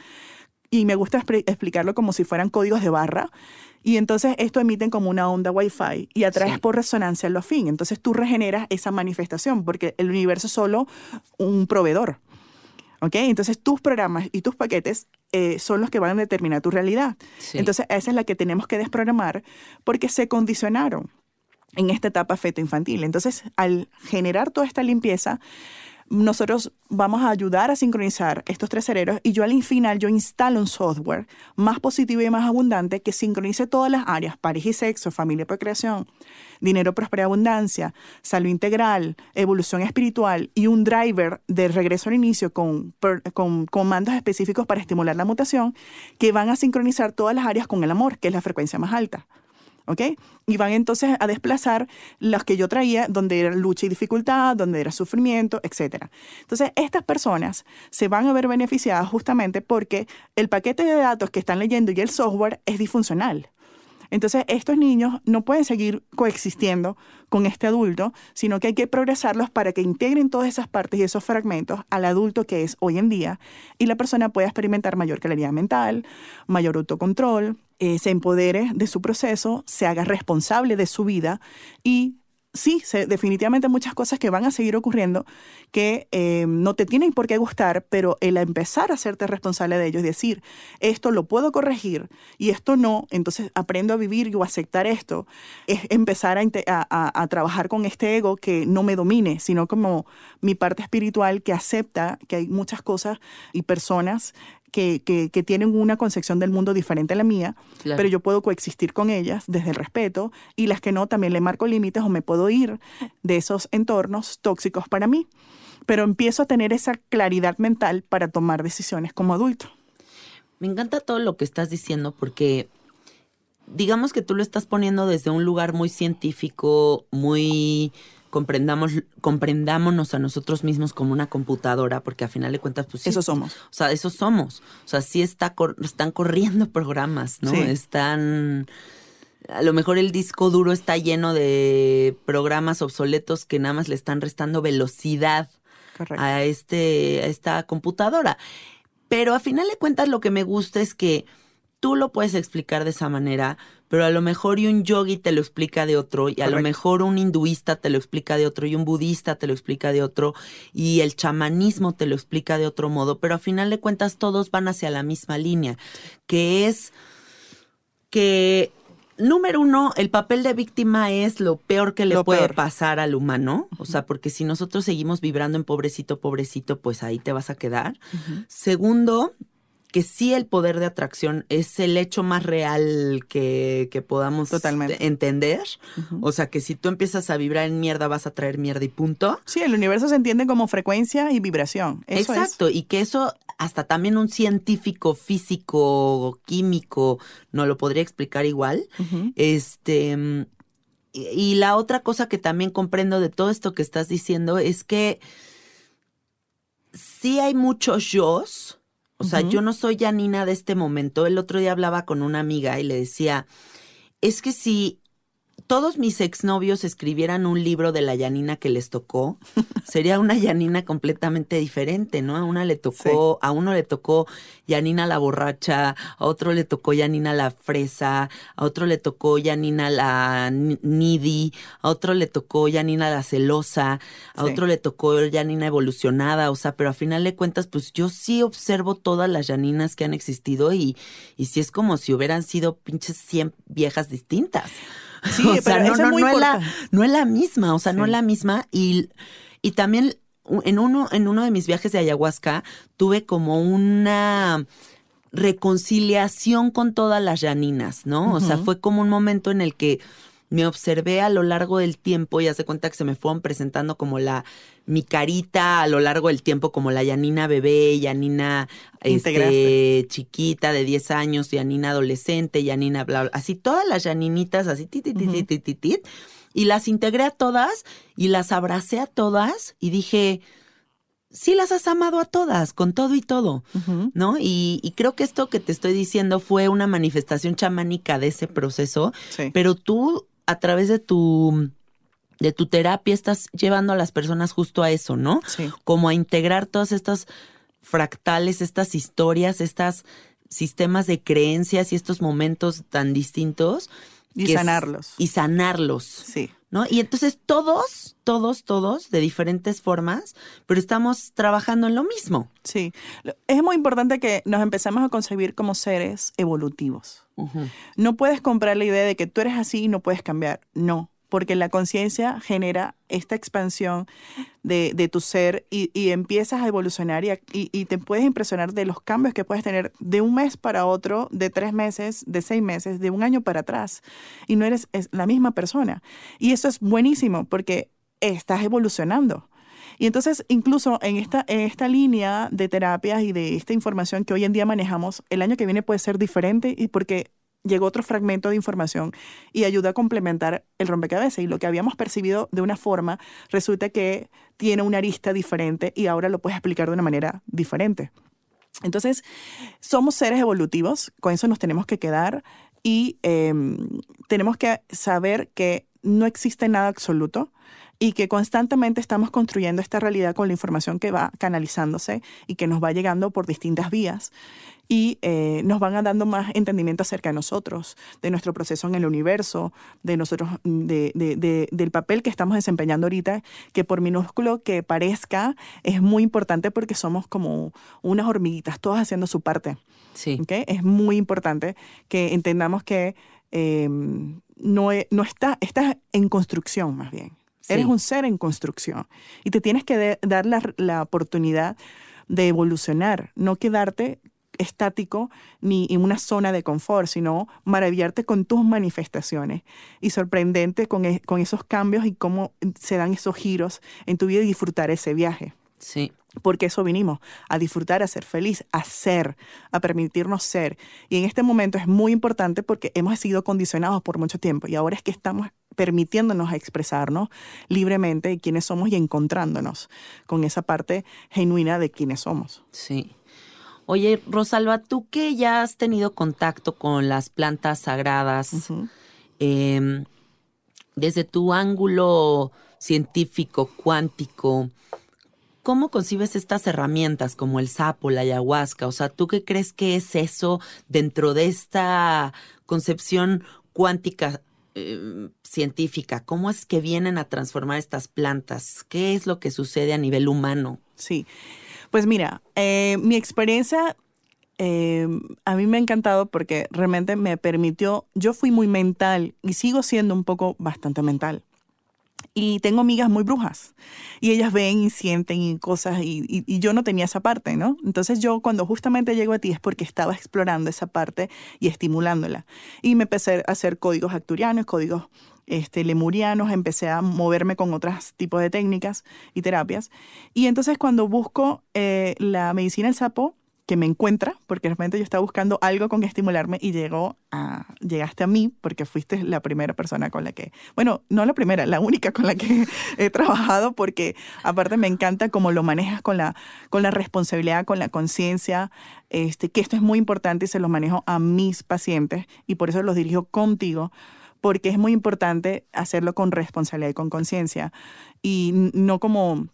y me gusta explicarlo como si fueran códigos de barra. Y entonces esto emiten como una onda Wi-Fi y atraes por resonancia lo afín. Entonces tú regeneras esa manifestación porque el universo es solo un proveedor. ¿Ok? Entonces tus programas y tus paquetes eh, son los que van a determinar tu realidad. Entonces esa es la que tenemos que desprogramar porque se condicionaron en esta etapa feto infantil. Entonces al generar toda esta limpieza, nosotros vamos a ayudar a sincronizar estos tres cerebros y yo al final yo instalo un software más positivo y más abundante que sincronice todas las áreas, pareja y sexo, familia y procreación, dinero, prosperidad, abundancia, salud integral, evolución espiritual y un driver de regreso al inicio con, con comandos específicos para estimular la mutación que van a sincronizar todas las áreas con el amor, que es la frecuencia más alta. ¿Ok? Y van entonces a desplazar las que yo traía, donde era lucha y dificultad, donde era sufrimiento, etc. Entonces, estas personas se van a ver beneficiadas justamente porque el paquete de datos que están leyendo y el software es disfuncional. Entonces, estos niños no pueden seguir coexistiendo con este adulto, sino que hay que progresarlos para que integren todas esas partes y esos fragmentos al adulto que es hoy en día y la persona pueda experimentar mayor claridad mental, mayor autocontrol, eh, se empodere de su proceso, se haga responsable de su vida y sí, definitivamente muchas cosas que van a seguir ocurriendo que eh, no te tienen por qué gustar, pero el empezar a hacerte responsable de ellos, decir, esto lo puedo corregir y esto no, entonces aprendo a vivir o aceptar esto, es empezar a trabajar con este ego que no me domine, sino como mi parte espiritual que acepta que hay muchas cosas y personas que, que, tienen una concepción del mundo diferente a la mía, pero yo puedo coexistir con ellas desde el respeto y las que no también le marco límites o me puedo ir de esos entornos tóxicos para mí. Pero empiezo a tener esa claridad mental para tomar decisiones como adulto. Me encanta todo lo que estás diciendo porque digamos que tú lo estás poniendo desde un lugar muy científico, muy comprendamos, comprendámonos a nosotros mismos como una computadora, porque a final de cuentas, pues Eso somos. O sea, eso somos. O sea, sí está están corriendo programas, ¿no? Están a lo mejor el disco duro está lleno de programas obsoletos que nada más le están restando velocidad Correcto. a este a esta computadora. Pero a final de cuentas lo que me gusta es que tú lo puedes explicar de esa manera, pero a lo mejor y un yogi te lo explica de otro, y a lo mejor un hinduista te lo explica de otro, y un budista te lo explica de otro, y el chamanismo te lo explica de otro modo, pero a final de cuentas todos van hacia la misma línea, que es que número uno, el papel de víctima es lo peor que le Lo puede peor. pasar al humano. O sea, porque si nosotros seguimos vibrando en pobrecito, pobrecito, pues ahí te vas a quedar. Segundo, que sí el poder de atracción es el hecho más real que, que podamos Totalmente. entender. O sea, que si tú empiezas a vibrar en mierda, vas a traer mierda y punto. Sí, el universo se entiende como frecuencia y vibración. Eso Exacto, y que eso hasta también un científico, físico, químico, no lo podría explicar igual. Este, y, y la otra cosa que también comprendo de todo esto que estás diciendo es que sí hay muchos yo's. O sea, yo no soy Janina de este momento. El otro día hablaba con una amiga y le decía, es que si todos mis exnovios escribieran un libro de la Yanina que les tocó, sería una Yanina completamente diferente, ¿no? A una le tocó, a uno le tocó Yanina la borracha, a otro le tocó Yanina la fresa, a otro le tocó Yanina la needy, a otro le tocó Yanina la celosa, a Sí. otro le tocó Yanina evolucionada, o sea, pero a final de cuentas, pues yo sí observo todas las Yaninas que han existido y, y sí es como si hubieran sido pinches 100 viejas distintas. Sí, pero eso es muy es la, no es la misma, o sea, no es la misma. Y, y también en uno, en uno de mis viajes de ayahuasca tuve como una reconciliación con todas las llaninas, ¿no? O sea, fue como un momento en el que me observé a lo largo del tiempo y hace cuenta que se me fueron presentando como la mi carita a lo largo del tiempo como la Yanina bebé, Yanina este, chiquita de 10 años, Yanina adolescente, Yanina bla, bla, así todas las Yaninitas así tit, tit, tit, Ujú. tit, tit, tit, y las integré a todas y las abracé a todas y dije, sí las has amado a todas, con todo y todo. Ujú. ¿No? Y, y creo que esto que te estoy diciendo fue una manifestación chamánica de ese proceso, Sí. pero tú a través de tu de tu terapia estás llevando a las personas justo a eso, ¿no? Sí. Como a integrar todas estas fractales, estas historias, estas sistemas de creencias y estos momentos tan distintos. Y es- sanarlos. Y sanarlos. Sí. ¿No? Y entonces todos, todos, todos, de diferentes formas, pero estamos trabajando en lo mismo. Sí. Es muy importante que nos empecemos a concebir como seres evolutivos. No puedes comprar la idea de que tú eres así y no puedes cambiar. No, porque la conciencia genera esta expansión de, tu ser y, empiezas a evolucionar y, y- te puedes impresionar de los cambios que puedes tener de un mes para otro, de tres meses, de seis meses, de un año para atrás. Y no eres es la misma persona. Y eso es buenísimo porque estás evolucionando. Y entonces, incluso en esta, en esta línea de terapias y de esta información que hoy en día manejamos, el año que viene puede ser diferente y porque llegó otro fragmento de información y ayuda a complementar el rompecabezas. Y lo que habíamos percibido de una forma resulta que tiene una arista diferente y ahora lo puedes explicar de una manera diferente. Entonces, somos seres evolutivos, con eso nos tenemos que quedar y eh, tenemos que saber que no existe nada absoluto y que constantemente estamos construyendo esta realidad con la información que va canalizándose y que nos va llegando por distintas vías y eh, nos van dando más entendimiento acerca de nosotros, de nuestro proceso en el universo, de nosotros, de, de- de- del papel que estamos desempeñando ahorita, que por minúsculo que parezca, es muy importante porque somos como unas hormiguitas, todas haciendo su parte. Sí. ¿ok? Es muy importante que entendamos que eh, no, e- no está, estás en construcción más bien. Sí. Eres un ser en construcción y te tienes que dar la, la oportunidad de evolucionar, no quedarte estático ni en una zona de confort, sino maravillarte con tus manifestaciones y sorprendente con, e- con esos cambios y cómo se dan esos giros en tu vida y disfrutar ese viaje Sí. porque eso vinimos, a disfrutar, a ser feliz, a ser, a permitirnos ser. Y en este momento es muy importante porque hemos sido condicionados por mucho tiempo y ahora es que estamos permitiéndonos expresarnos libremente de quiénes somos y encontrándonos con esa parte genuina de quiénes somos. Sí. Oye, Rosalba, tú que ya has tenido contacto con las plantas sagradas. Em, desde tu ángulo científico, cuántico, ¿cómo concibes estas herramientas como el sapo, la ayahuasca? O sea, ¿tú qué crees que es eso dentro de esta concepción cuántica eh, científica? ¿Cómo es que vienen a transformar estas plantas? ¿Qué es lo que sucede a nivel humano? Sí, pues mira, eh, mi experiencia eh, a mí me ha encantado porque realmente me permitió, yo fui muy mental y sigo siendo un poco bastante mental. Y tengo amigas muy brujas y ellas ven y sienten cosas y, y, yo no tenía esa parte, ¿no? Entonces yo cuando justamente llego a ti es porque estaba explorando esa parte y estimulándola. Y me empecé a hacer códigos acturianos, códigos este, lemurianos, empecé a moverme con otros tipos de técnicas y terapias. Y entonces cuando busco eh, la medicina del sapo, me encuentra, porque de repente yo estaba buscando algo con que estimularme y llegó a, llegaste a mí porque fuiste la primera persona con la que, bueno, no la primera, la única con la que he trabajado porque aparte me encanta cómo lo manejas con la, con la responsabilidad, con la conciencia, este, que esto es muy importante y se lo manejo a mis pacientes y por eso los dirijo contigo porque es muy importante hacerlo con responsabilidad y con conciencia y no como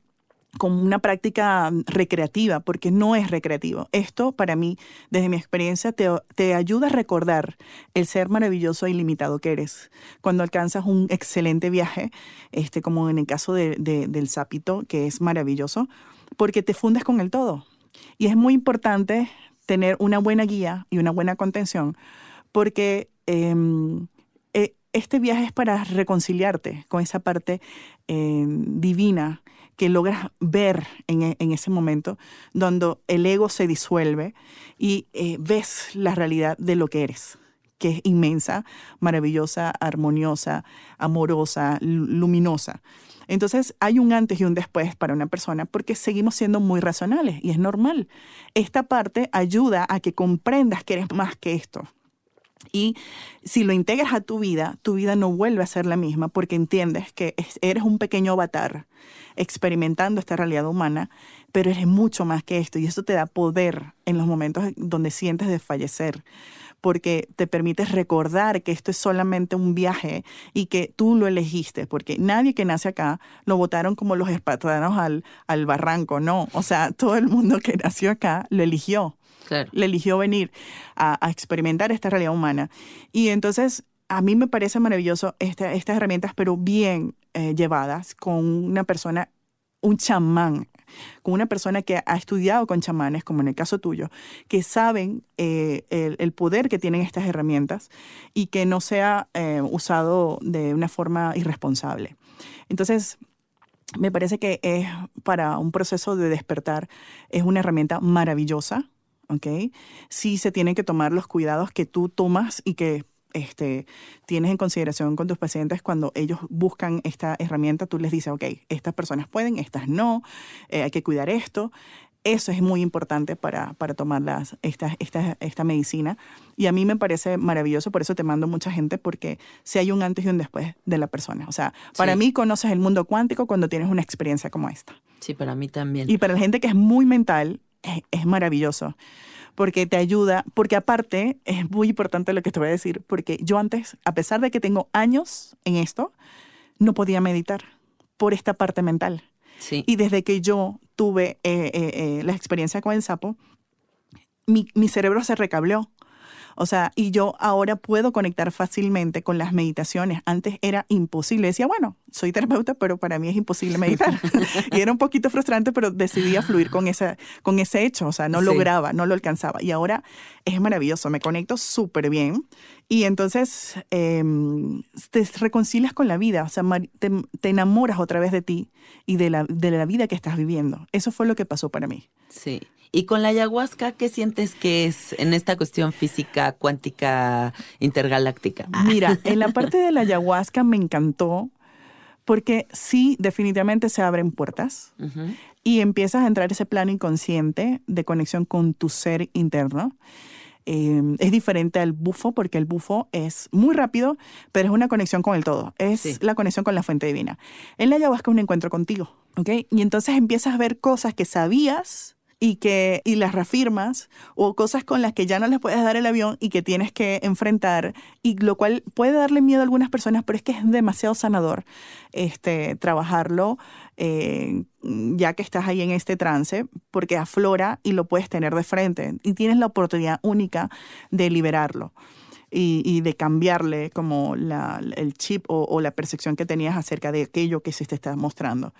como una práctica recreativa, porque no es recreativo. Esto, para mí, desde mi experiencia, te, ayuda a recordar el ser maravilloso e ilimitado que eres. Cuando alcanzas un excelente viaje, este, como en el caso del sapito, que es maravilloso, porque te fundes con el todo. Y es muy importante tener una buena guía y una buena contención, porque em, e, este viaje es para reconciliarte con esa parte em, divina que logras ver e, en, ese momento, donde el ego se disuelve y eh, ves la realidad de lo que eres que es inmensa, maravillosa, armoniosa, amorosa, luminosa. Entonces hay un antes y un después para una persona porque seguimos siendo muy racionales y es normal. Esta parte ayuda a que comprendas que eres más que esto. Y si lo integras a tu vida, tu vida no vuelve a ser la misma porque entiendes que eres un pequeño avatar experimentando esta realidad humana, pero eres mucho más que esto y eso te da poder en los momentos donde sientes desfallecer porque te permites recordar que esto es solamente un viaje y que tú lo elegiste, porque nadie que nace acá lo votaron como los espartanos al, al barranco, no, o sea, todo el mundo que nació acá lo eligió. Le eligió venir a, experimentar esta realidad humana. Y entonces a mí me parece maravilloso estas herramientas, pero bien eh, llevadas con una persona, un chamán, con una persona que ha estudiado con chamanes, como en el caso tuyo, que saben eh, el, poder que tienen estas herramientas y que no sea eh, usado de una forma irresponsable. Entonces, me parece que es para un proceso de despertar, es una herramienta maravillosa, ¿ok? Sí se tienen que tomar los cuidados que tú tomas y que este, tienes en consideración con tus pacientes cuando ellos buscan esta herramienta, tú les dices, ok, estas personas pueden, estas no, eh, hay que cuidar esto. Eso es muy importante para, para tomar las, esta, esta, esta medicina. Y a mí me parece maravilloso, por eso te mando mucha gente, porque si hay un antes y un después de la persona. O sea, para mí conoces el mundo cuántico cuando tienes una experiencia como esta. Sí, para mí también. Y para la gente que es muy mental, es, maravilloso porque te ayuda, porque aparte es muy importante lo que te voy a decir, porque yo antes, a pesar de que tengo años en esto, no podía meditar por esta parte mental. Sí. Y desde que yo tuve eh, eh, eh, la experiencia con el sapo, mi, mi cerebro se recableó. O sea, y yo ahora puedo conectar fácilmente con las meditaciones. Antes era imposible. Decía, bueno, soy terapeuta, pero para mí es imposible meditar. y era un poquito frustrante, pero decidí fluir con ese, con ese hecho. O sea, no lograba, no lo alcanzaba. Y ahora es maravilloso. Me conecto súper bien. Y entonces em, te reconcilias con la vida, o sea, te, te, enamoras otra vez de ti y de la, de la vida que estás viviendo. Eso fue lo que pasó para mí. Sí. Y con la ayahuasca, ¿qué sientes que es en esta cuestión física, cuántica, intergaláctica? Ah. Mira, en la parte de la ayahuasca me encantó porque sí, definitivamente se abren puertas y empiezas a entrar ese plano inconsciente de conexión con tu ser interno. Em, es diferente al bufo porque el bufo es muy rápido, pero es una conexión con el todo. Es la conexión con la fuente divina. En la ayahuasca es un encuentro contigo, ¿ok? Y entonces empiezas a ver cosas que sabías y que y las reafirmas o cosas con las que ya no les puedes dar el avión y que tienes que enfrentar y lo cual puede darle miedo a algunas personas pero es que es demasiado sanador este trabajarlo eh, ya que estás ahí en este trance porque aflora y lo puedes tener de frente y tienes la oportunidad única de liberarlo y, de cambiarle como la, el chip o, o, la percepción que tenías acerca de aquello que se te está mostrando.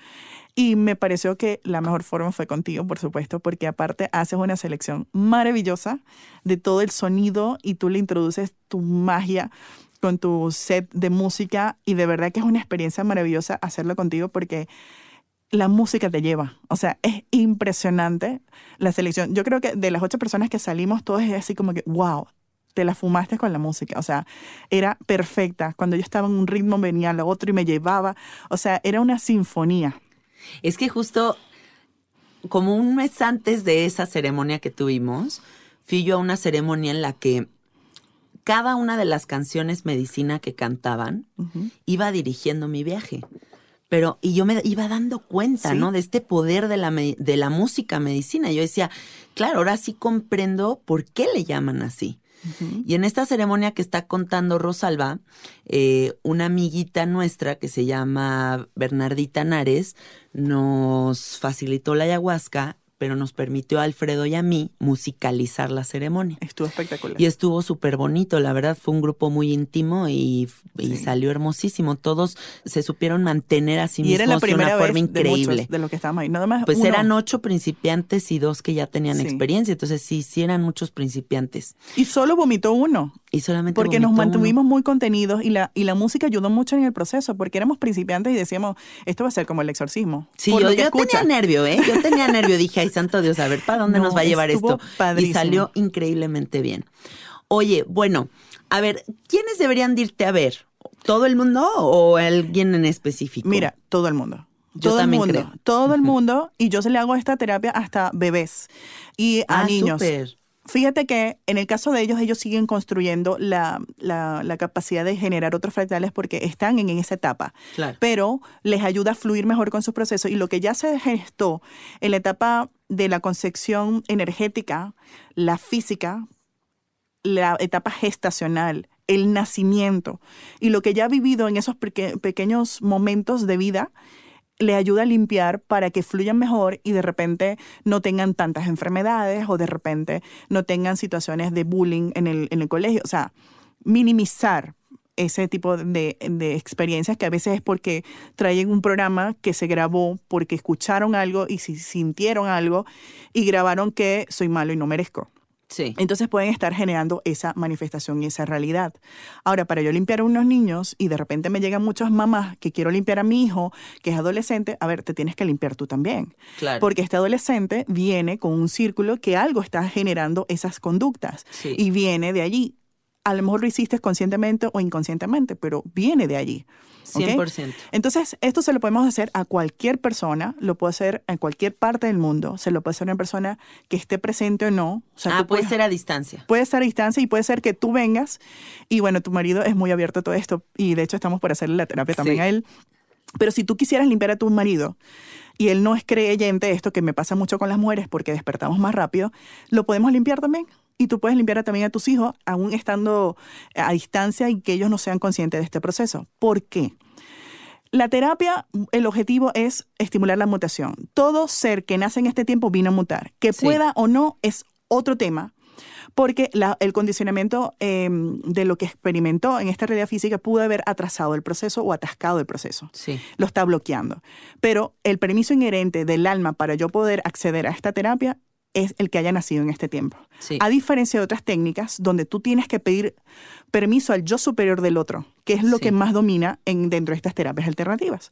Y me pareció que la mejor forma fue contigo, por supuesto, porque aparte haces una selección maravillosa de todo el sonido y tú le introduces tu magia con tu set de música y de verdad que es una experiencia maravillosa hacerlo contigo porque la música te lleva. O sea, es impresionante la selección. Yo creo que de las ocho personas que salimos, todos es así como que, wow, te la fumaste con la música. O sea, era perfecta. Cuando yo estaba en un ritmo venía lo otro y me llevaba. O sea, era una sinfonía. Es que justo como un mes antes de esa ceremonia que tuvimos, fui yo a una ceremonia en la que cada una de las canciones medicina que cantaban iba dirigiendo mi viaje. Pero, y yo me iba dando cuenta, ¿no? De este poder de la, de la música medicina. Yo decía, claro, ahora sí comprendo por qué le llaman así. Y en esta ceremonia que está contando Rosalba, eh, una amiguita nuestra que se llama Bernardita Nares nos facilitó la ayahuasca pero nos permitió a Alfredo y a mí musicalizar la ceremonia. Estuvo espectacular. Y estuvo súper bonito, la verdad fue un grupo muy íntimo y, salió hermosísimo. Todos se supieron mantener a sí mismos y era la primera de una forma increíble. De, lo que estábamos ahí, nada más. Pues eran ocho principiantes y dos que ya tenían experiencia, entonces sí, sí eran muchos principiantes. Y solo vomitó uno. Y solamente Porque nos mantuvimos muy contenidos y la, y la música ayudó mucho en el proceso, porque éramos principiantes y decíamos, esto va a ser como el exorcismo. Sí, yo, yo tenía nervio, ¿eh? Yo tenía nervio, dije, santo Dios, a ver, ¿para dónde nos va a llevar esto? Y salió increíblemente bien. Oye, bueno, a ver, ¿quiénes deberían irte a ver? ¿Todo el mundo o alguien en específico? Mira, todo el mundo. Yo todo también el mundo, creo. Todo el mundo, y yo se le hago esta terapia hasta bebés y a ah, niños. Fíjate que en el caso de ellos, ellos siguen construyendo la, la, la, capacidad de generar otros fractales porque están en esa etapa. Claro. Pero les ayuda a fluir mejor con su proceso. Y lo que ya se gestó en la etapa de la concepción energética, la física, la etapa gestacional, el nacimiento y lo que ya ha vivido en esos pequeños momentos de vida, le ayuda a limpiar para que fluyan mejor y de repente no tengan tantas enfermedades o de repente no tengan situaciones de bullying en el, en el colegio. O sea, minimizar ese tipo de, de, experiencias que a veces es porque traen un programa que se grabó porque escucharon algo y si sintieron algo y grabaron que soy malo y no merezco. Sí. Entonces pueden estar generando esa manifestación y esa realidad. Ahora, para yo limpiar a unos niños y de repente me llegan muchas mamás que quiero limpiar a mi hijo, que es adolescente, a ver, te tienes que limpiar tú también. Claro. Porque este adolescente viene con un círculo que algo está generando esas conductas Sí. y viene de allí. A lo mejor lo hiciste conscientemente o inconscientemente, pero viene de allí. ¿ok? 100%. Entonces, esto se lo podemos hacer a cualquier persona, lo puede hacer en cualquier parte del mundo, se lo puede hacer a una persona que esté presente o no. O sea, ah, puede puedes- ser a distancia. Puede estar a distancia y puede ser que tú vengas y bueno, tu marido es muy abierto a todo esto y de hecho estamos por hacerle la terapia también Sí. a él. Pero si tú quisieras limpiar a tu marido y él no es creyente, esto que me pasa mucho con las mujeres porque despertamos más rápido, lo podemos limpiar también. Y tú puedes limpiar también a tus hijos aún estando a distancia y que ellos no sean conscientes de este proceso. ¿Por qué? La terapia, el objetivo es estimular la mutación. Todo ser que nace en este tiempo vino a mutar. Que Sí. pueda o no es otro tema, porque la- el condicionamiento eh, de lo que experimentó en esta realidad física pudo haber atrasado el proceso o atascado el proceso. Sí. Lo está bloqueando. Pero el permiso inherente del alma para yo poder acceder a esta terapia es el que haya nacido en este tiempo. Sí. A diferencia de otras técnicas donde tú tienes que pedir permiso al yo superior del otro, que es lo Sí. que más domina en, dentro de estas terapias alternativas.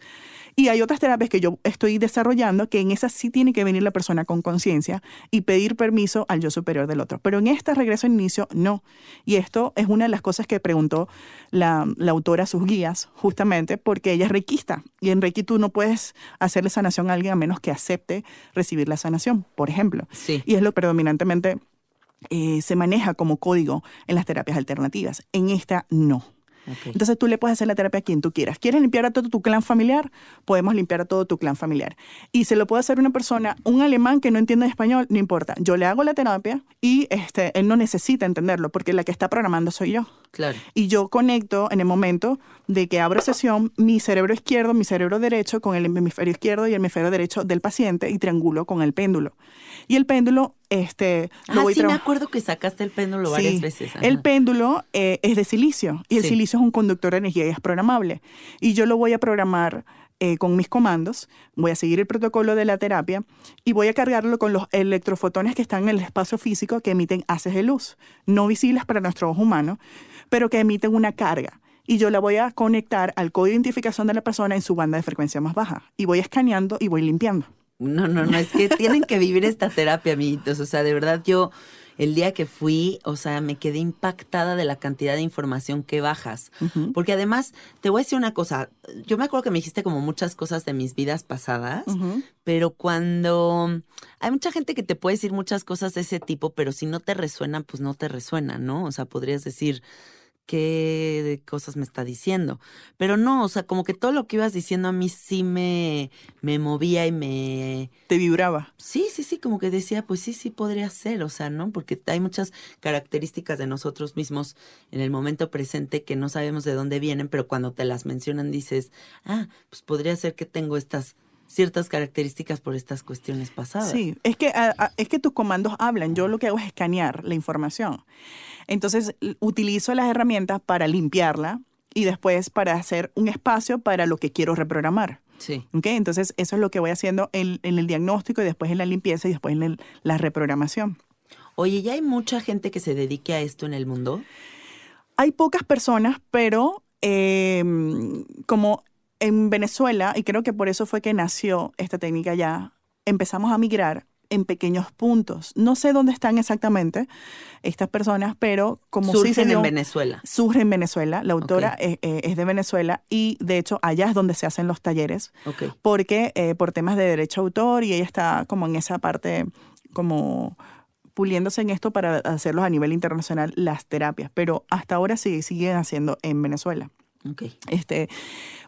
Y hay otras terapias que yo estoy desarrollando que en esas sí tiene que venir la persona con conciencia y pedir permiso al yo superior del otro. Pero en esta regreso al inicio, no. Y esto es una de las cosas que preguntó la, la autora a sus guías, justamente porque ella es reikista. Y en Reiki tú no puedes hacerle sanación a alguien a menos que acepte recibir la sanación, por ejemplo. Sí. Y es lo predominantemente eh, se maneja como código en las terapias alternativas. En esta no. Ok. Entonces tú le puedes hacer la terapia a quien tú quieras. ¿Quieres limpiar a todo tu clan familiar? Podemos limpiar a todo tu clan familiar. Y se lo puede hacer una persona, un alemán que no entiende español, no importa. Yo le hago la terapia y este, él no necesita entenderlo porque la que está programando soy yo. Claro. Y yo conecto en el momento de que abro sesión mi cerebro izquierdo, mi cerebro derecho con el hemisferio izquierdo y el hemisferio derecho del paciente y triangulo con el péndulo. Y el péndulo, este, lo Ah, voy sí, me acuerdo que sacaste el péndulo varias Sí. veces. El péndulo eh, es de silicio y el Sí. silicio es un conductor de energía y es programable. Y yo lo voy a programar eh, con mis comandos, voy a seguir el protocolo de la terapia y voy a cargarlo con los electrofotones que están en el espacio físico que emiten haces de luz, no visibles para nuestro ojo humano, pero que emiten una carga. Y yo la voy a conectar al código de identificación de la persona en su banda de frecuencia más baja. Y voy escaneando y voy limpiando. No, no, no, es que tienen que vivir esta terapia, amiguitos. O sea, de verdad yo el día que fui, o sea, me quedé impactada de la cantidad de información que bajas. Porque además, te voy a decir una cosa, yo me acuerdo que me dijiste como muchas cosas de mis vidas pasadas, pero cuando hay mucha gente que te puede decir muchas cosas de ese tipo, pero si no te resuenan, pues no te resuenan, ¿no? O sea, podrías decir qué cosas me está diciendo. Pero no, o sea, como que todo lo que ibas diciendo a mí sí me, me movía y me... Te vibraba. Sí, sí, sí, como que decía, pues sí, sí podría ser, o sea, ¿no? Porque hay muchas características de nosotros mismos en el momento presente que no sabemos de dónde vienen, pero cuando te las mencionan dices, ah, pues podría ser que tengo estas ciertas características por estas cuestiones pasadas. Sí, es que, a- a- es que tus comandos hablan. Yo lo que hago es escanear la información. Entonces, utilizo las herramientas para limpiarla y después para hacer un espacio para lo que quiero reprogramar. Sí. ¿ok? Entonces, eso es lo que voy haciendo en, en el diagnóstico y después en la limpieza y después en el- la reprogramación. Oye, ¿ya hay mucha gente que se dedique a esto en el mundo? Hay pocas personas, pero eh, como en Venezuela, y creo que por eso fue que nació esta técnica ya, empezamos a migrar en pequeños puntos. No sé dónde están exactamente estas personas, pero como sí se Surgen dio- en Venezuela. surge en Venezuela, la autora es, eh, es de Venezuela y de hecho allá es donde se hacen los talleres Ok. porque eh, por temas de derecho a autor y ella está como en esa parte como puliéndose en esto para hacerlos a nivel internacional las terapias, pero hasta ahora sí siguen haciendo en Venezuela. Ok. Este,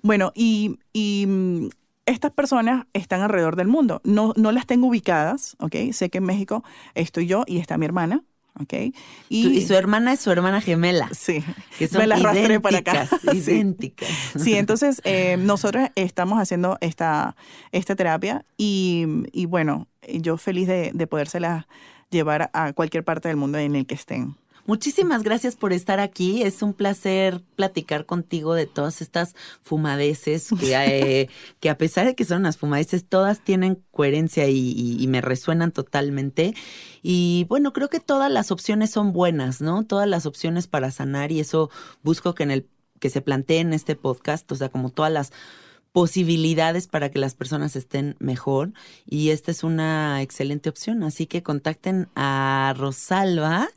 bueno, y, y, mm, estas personas están alrededor del mundo. No, no las tengo ubicadas, ¿ok? Sé que en México estoy yo y está mi hermana, ¿ok? Tu- Y, su hermana es su hermana gemela. Sí, Que son me la arrastré para acá. idénticas, Sí. Sí, entonces eh, nosotros estamos haciendo esta, esta terapia y, y bueno, yo feliz de, de podérsela llevar a cualquier parte del mundo en el que estén. Muchísimas gracias por estar aquí. Es un placer platicar contigo de todas estas fumadeces que, eh, que a pesar de que son unas fumadeces, todas tienen coherencia y, y- y me resuenan totalmente. Y bueno, creo que todas las opciones son buenas, ¿no? Todas las opciones para sanar y eso busco que en el que se plantee en este podcast, o sea, como todas las posibilidades para que las personas estén mejor y esta es una excelente opción, así que contacten a Rosalba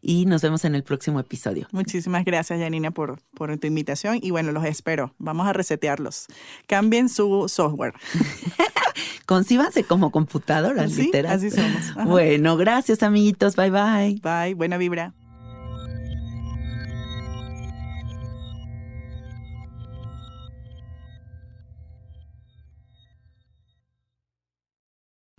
y nos vemos en el próximo episodio. Muchísimas gracias, Janina, por, por tu invitación y bueno, los espero. Vamos a resetearlos. Cambien su software. Concíbanse como computadoras, Sí, literal. así somos. Ajá. Bueno, gracias amiguitos, bye bye. Bye, buena vibra.